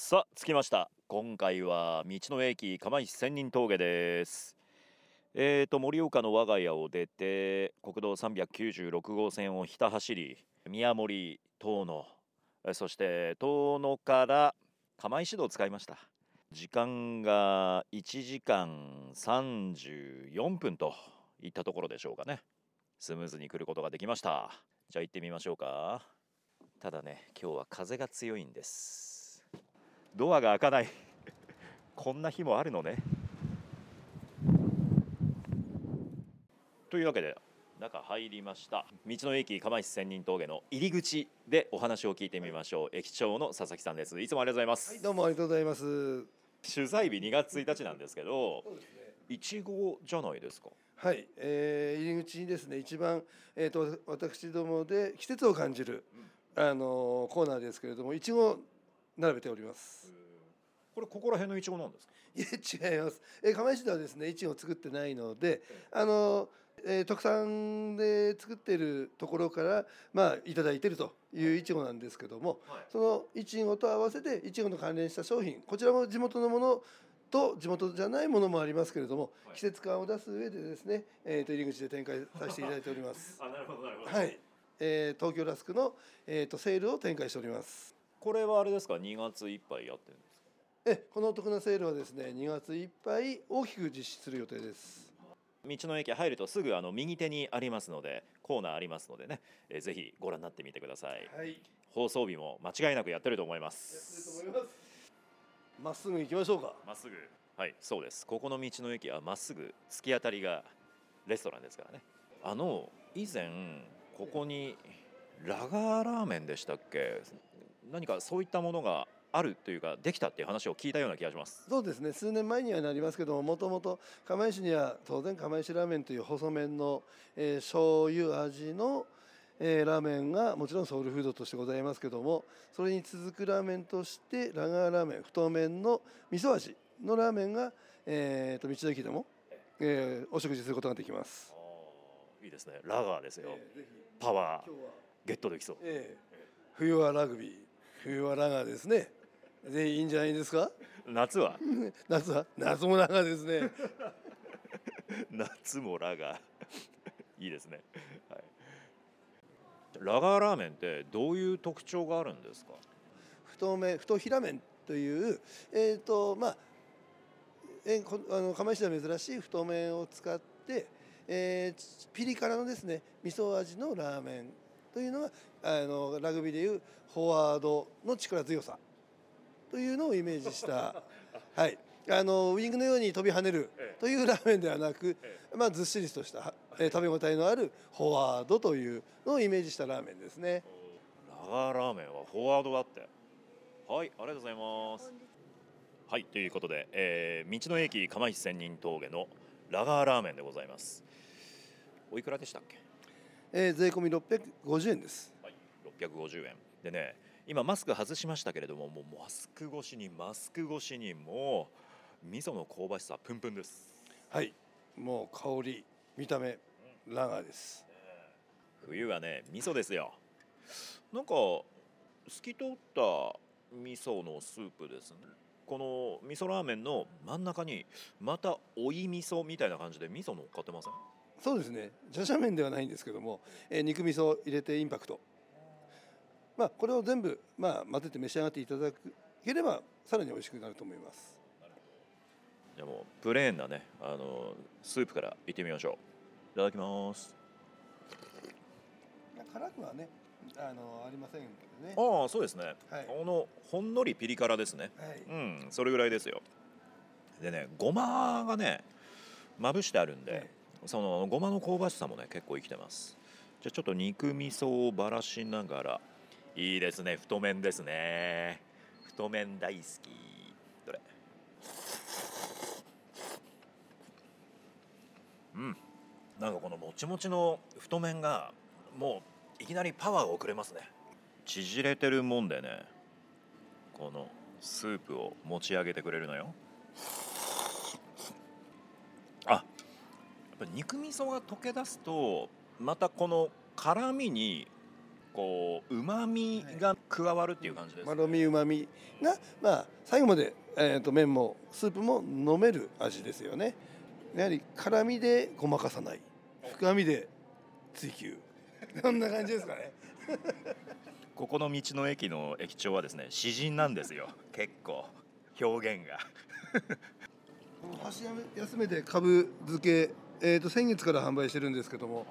さあ着きました。今回は道の駅釜石千人峠です。えーと盛岡の我が家を出て国道396号線をひた走り宮森遠野えそして遠野から釜石道を使いました。時間が1時間34分といったところでしょうかね。スムーズに来ることができました。じゃあ行ってみましょうか。ただね今日は風が強いんです。ドアが開かない。こんな日もあるのね。というわけで中入りました。道の駅釜石千人峠の入り口でお話を聞いてみましょう。駅長の佐々木さんです。いつもありがとうございます、はい、どうもありがとうございます。取材日2月1日なんですけど。いちごじゃないですか。はい、えー、入り口にですね、一番えっ、と私どもで季節を感じる、あのーコーナーですけれども、いちごを並べております。これここら辺のいちごなんですか？いえ違います。えー、釜石ではですね、いちごを作ってないので、あのーえー特産で作っているところからまあいただいているといういちごなんですけども、はいそのいちごと合わせていちごの関連した商品、こちらも地元のものと地元じゃないものもありますけれども、はい季節感を出す上でですね、えー、と入り口で展開させていただいております。あなるほどなるほはい、えー東京ラスクの、えー、とセールを展開しております。これはあれですか？2月いっぱいやってるんですか？えこのお得なセールはですね2月いっぱい大きく実施する予定です。道の駅入るとすぐあの右手にありますのでコーナーありますのでね、えーぜひご覧になってみてください。はい、や放送日も間違いなくやってると思いまってすると思います。まっすぐ行きましょうか。まっすぐ。はいそうです。ここの道の駅はまっすぐ突き当たりがレストランですからね。あの以前ここにラガーラーメンでしたっけ？何かそういったものがあるというかできたっていう話を聞いたような気がします。そうですね。数年前にはなりますけどももともと釜石には当然釜石ラーメンという細麺の、えー、醤油味の、えーラーメンがもちろんソウルフードとしてございますけどもそれに続くラーメンとしてラガーラーメン太麺の味噌味のラーメンが、えー、と道の駅でも、えーお食事することができます。いいですね。ラガーですよ、えーパワーゲットできそう。えー冬はラグビー冬はラガーですね。ぜひいいんじゃないですか？夏は？夏は？夏もラガーですね。夏もラガー。いいですね、はい、ラガーラーメンってどういう特徴があるんですか？太麺太平麺というえっ、とまあえこあの釜石では珍しい太麺を使って、えーピリ辛のですね味噌味のラーメンというのがあのラグビーでいうフォワードの力強さ。というのをイメージした。はい。あのウイングのように飛び跳ねる。ええ。というラーメンではなく、えまあ、ずっしりとした、えー食べ応えのあるフォワードというのをイメージしたラーメンですね。ラガーラーメンはフォワードだって。はいありがとうございます。はいということで、えー道の駅釜石千人峠のラガーラーメンでございます。おいくらでしたっけ？えー税込み650円です。はい、650円。でね今マスク外しましたけれどももうマスク越しにマスク越しにもう味噌の香ばしさプンプンです。はい、もう香り、見た目、ラガーです。冬はね味噌ですよ。なんか透き通った味噌のスープですね。この味噌ラーメンの真ん中にまた追い味噌みたいな感じで味噌乗っかってません？そうですね、じゃじゃ麺ではないんですけども、えー肉味噌を入れてインパクト。まあ、これを全部、まあ、混ぜて召し上がっていただければ、さらに美味しくなると思います。じゃあもうプレーンなねあのスープからいってみましょう。いただきます。辛くはね、あの、ありませんけどね。ああそうですね、はい。このほんのりピリ辛ですね。はい、うんそれぐらいですよ。でねごまがねまぶしてあるんで、はいそのごまの香ばしさもね結構生きてます。じゃあちょっと肉味噌をばらしながら。いいですね。太麺ですね。太麺大好き。どれ？うん。なんかこのもちもちの太麺がもういきなりパワーをくれますね。縮れてるもんでね。このスープを持ち上げてくれるのよ。あぱ肉味噌が溶け出すとまたこの辛みにこううまみが加加わるっていう感じです、まろみうまみが、まあ、最後まで、えー、と麺もスープも飲める味ですよね。やはり辛みでごまかさない。深みで追求。こんな感じですかね。ここの道の駅の駅長はですね詩人なんですよ。結構表現が。箸休めてかぶ漬け、えー、と先月から販売してるんですけども、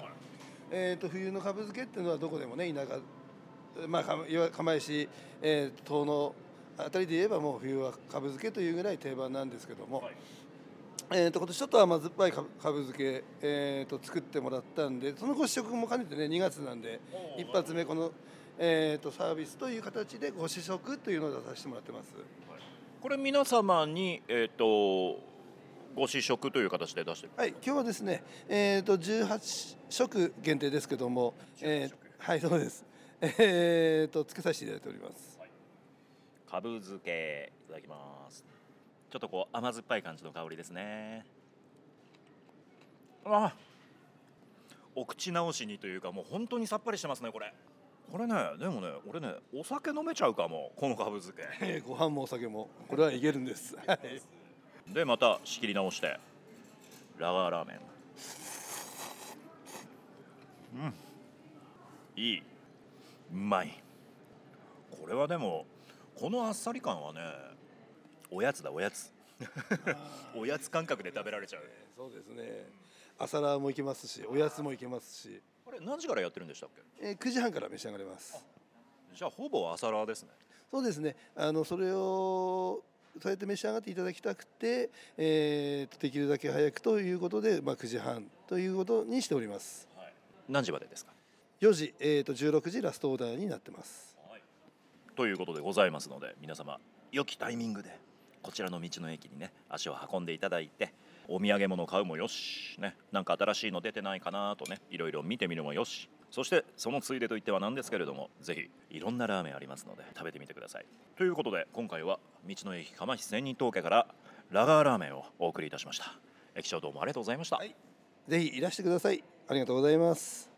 えー、と冬のかぶ漬けっていうのはどこでもね田舎まあかいわ釜石、えー、東のあたりで言えばもう冬はかぶ漬けというぐらい定番なんですけども、はい。えー、と今年ちょっと甘酸っぱいかかぶ漬け、えー、と作ってもらったんでそのご試食も兼ねてね2月なんで一発目この、えー、とサービスという形でご試食というのを出させてもらってます。これ皆様にえっ、とご試食という形で出してるはい、今日はですね、えー、と18食限定ですけども、えーはい、そうです。えー、とつけさせていただいております。かぶ漬けいただきます。ちょっとこう甘酸っぱい感じの香りですね。あ。お口直しにというかもう本当にさっぱりしてますねこれ。これねでもね俺ねお酒飲めちゃうかもこのかぶ漬け。えーご飯もお酒も。これはいけるんです。はい。でまた仕切り直して。ラガーラーメン。うん。いい。うまい。これはでもこのあっさり感はねおやつだおやつ。おやつ感覚で食べられちゃう。そうですね。朝ラーもいけますし、おやつもいけますし、これ何時からやってるんでしたっけ？えー9時半から召し上がれます。じゃあほぼ朝ラーですね。そうですね。あのそれをそうやって召し上がっていただきたくて、えーとできるだけ早くということで、まあ9時半ということにしております。何時までですか？4時、えーと16時ラストオーダーになってます。ということでございますので皆様良きタイミングでこちらの道の駅にね足を運んでいただいてお土産物買うもよしねなんか新しいの出てないかなとねいろいろ見てみるもよしそしてそのついでといってはなんですけれどもぜひいろんなラーメンありますので食べてみてくださいということで今回は道の駅釜石千人峠からラガーラーメンをお送りいたしました駅長どうもありがとうございました、はいぜひいらしてください。ありがとうございます。